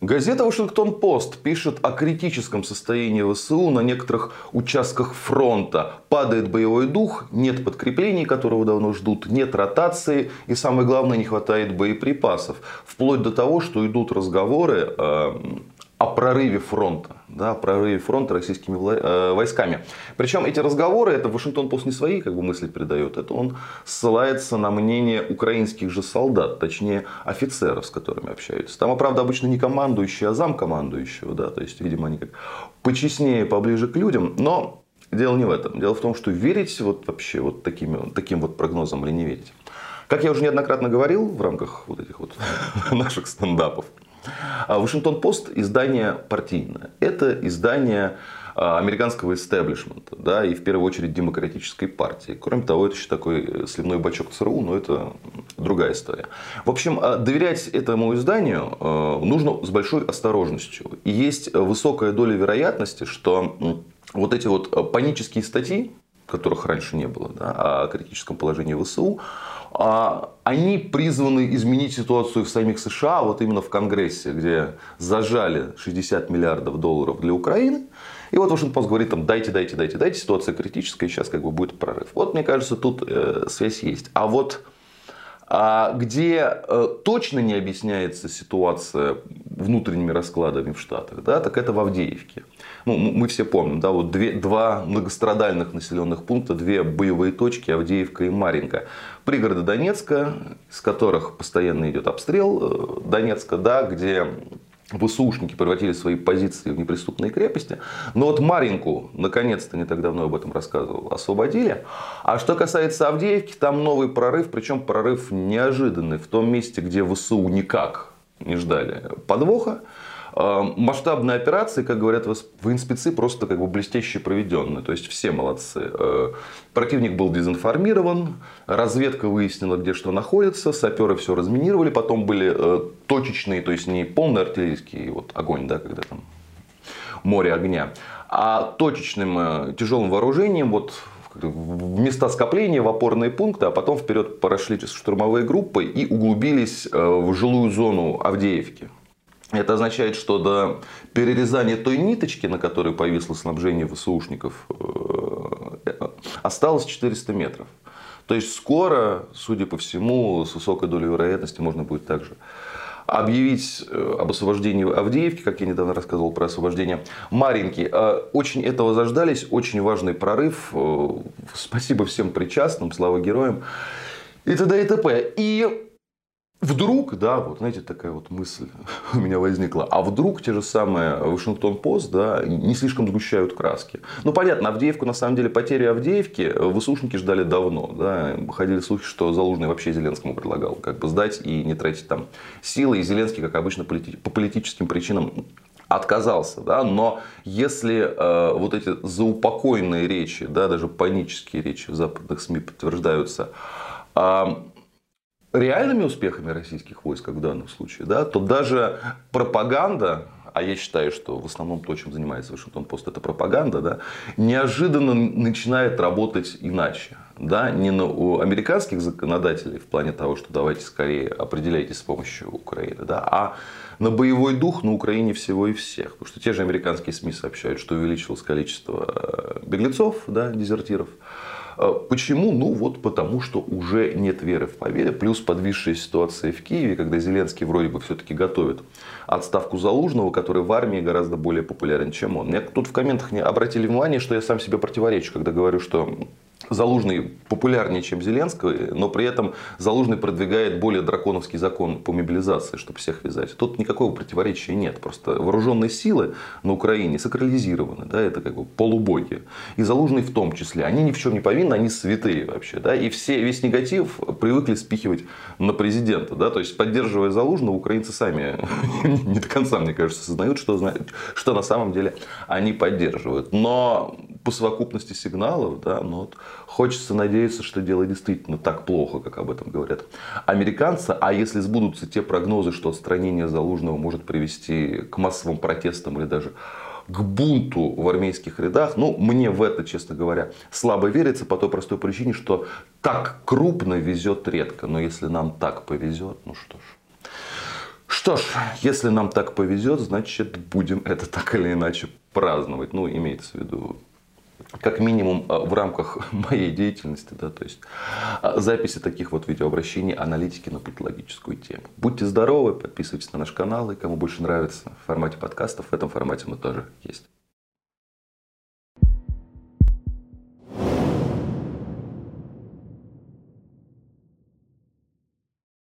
Газета «Вашингтон-Пост» пишет о критическом состоянии ВСУ на некоторых участках фронта. Падает боевой дух, нет подкреплений, которого давно ждут, нет ротации и, самое главное, не хватает боеприпасов. Вплоть до того, что идут разговоры э, о прорыве фронта, да, о прорыве фронта российскими э, войсками. Причем эти разговоры, это Вашингтон Пост не свои как бы, мысли передает, это он ссылается на мнение украинских же солдат, точнее офицеров, с которыми общаются. Там, правда, обычно не командующий, а зам командующего, да, то есть, видимо, они как почестнее, поближе к людям, но дело не в этом. Дело в том, что верить вот вообще вот такими, таким вот прогнозам или не верить. Как я уже неоднократно говорил в рамках вот этих вот наших стендапов, Вашингтон-Пост издание партийное. Это издание а, американского истеблишмента, да, и в первую очередь демократической партии. Кроме того, это еще такой э, сливной бачок ЦРУ, но это другая история. В общем, а, доверять этому изданию э, нужно с большой осторожностью. И есть высокая доля вероятности, что вот эти вот э, панические статьи, которых раньше не было, да, о критическом положении ВСУ, а, они призваны изменить ситуацию в самих США, вот именно в Конгрессе, где зажали 60 миллиардов долларов для Украины. И вот Вашингтон говорит, там, дайте, дайте, дайте, дайте, ситуация критическая, сейчас как бы будет прорыв. Вот, мне кажется, тут э, связь есть. А вот а где э, точно не объясняется ситуация внутренними раскладами в Штатах, да, так это в Авдеевке. Ну, мы все помним, да, вот две, два многострадальных населенных пункта, две боевые точки, Авдеевка и Маринка. Пригороды Донецка, с которых постоянно идет обстрел э, Донецка, да, где ВСУшники превратили свои позиции в неприступные крепости. Но вот Маринку, наконец-то, не так давно об этом рассказывал, освободили. А что касается Авдеевки, там новый прорыв, причем прорыв неожиданный. В том месте, где ВСУ никак не ждали подвоха. Э, масштабные операции, как говорят военспецы, просто как бы блестяще проведенные. То есть все молодцы. Э, противник был дезинформирован, разведка выяснила, где что находится, саперы все разминировали, потом были э, точечные, то есть не полный артиллерийский вот, огонь, да, когда там море огня, а точечным тяжелым вооружением вот в места скопления, в опорные пункты, а потом вперед прошли штурмовые группы и углубились в жилую зону Авдеевки. Это означает, что до перерезания той ниточки, на которой повисло снабжение ВСУшников, э, осталось 400 метров. То есть скоро, судя по всему, с высокой долей вероятности можно будет также объявить э, об освобождении Авдеевки, как я недавно рассказывал про освобождение Маринки. Э, очень этого заждались, очень важный прорыв. Спасибо всем причастным, слава героям. И т.д. и т.п. И Вдруг, да, вот знаете, такая вот мысль у меня возникла, а вдруг те же самые Вашингтон Пост, да, не слишком сгущают краски. Ну, понятно, Авдеевку, на самом деле, потери Авдеевки ВСУшники ждали давно, да, ходили слухи, что Залужный вообще Зеленскому предлагал как бы сдать и не тратить там силы, и Зеленский, как обычно, по политическим причинам отказался, да, но если э, вот эти заупокойные речи, да, даже панические речи в западных СМИ подтверждаются, э, реальными успехами российских войск, в данном случае, да, то даже пропаганда, а я считаю, что в основном то, чем занимается Вашингтон Пост, это пропаганда, да, неожиданно начинает работать иначе. Да, не на у американских законодателей в плане того, что давайте скорее определяйтесь с помощью Украины, да, а на боевой дух на Украине всего и всех. Потому что те же американские СМИ сообщают, что увеличилось количество э, беглецов, да, дезертиров. А почему? Ну вот потому, что уже нет веры в победу, плюс подвисшая ситуация в Киеве, когда Зеленский вроде бы все-таки готовит отставку Залужного, который в армии гораздо более популярен, чем он. Мне тут в комментах не обратили внимание, что я сам себе противоречу, когда говорю, что Залужный популярнее, чем Зеленский, но при этом Залужный продвигает более драконовский закон по мобилизации, чтобы всех вязать. Тут никакого противоречия нет. Просто вооруженные силы на Украине сакрализированы. Да, это как бы полубоги. И Залужный в том числе. Они ни в чем не повинны, они святые вообще. Да, и все, весь негатив привыкли спихивать на президента. Да, то есть, поддерживая Залужного, украинцы сами не до конца, мне кажется, осознают, что, что на самом деле они поддерживают. Но по совокупности сигналов, да, ну, вот, хочется надеяться, что дело действительно так плохо, как об этом говорят американцы. А если сбудутся те прогнозы, что отстранение Залужного может привести к массовым протестам или даже к бунту в армейских рядах, ну, мне в это, честно говоря, слабо верится по той простой причине, что так крупно везет редко. Но если нам так повезет, ну что ж. Что ж, если нам так повезет, значит будем это так или иначе праздновать. Ну, имеется в виду как минимум э, в рамках моей деятельности, да, то есть э, записи таких вот видеообращений, аналитики на политологическую тему. Будьте здоровы, подписывайтесь на наш канал, и кому больше нравится в формате подкастов, в этом формате мы тоже есть.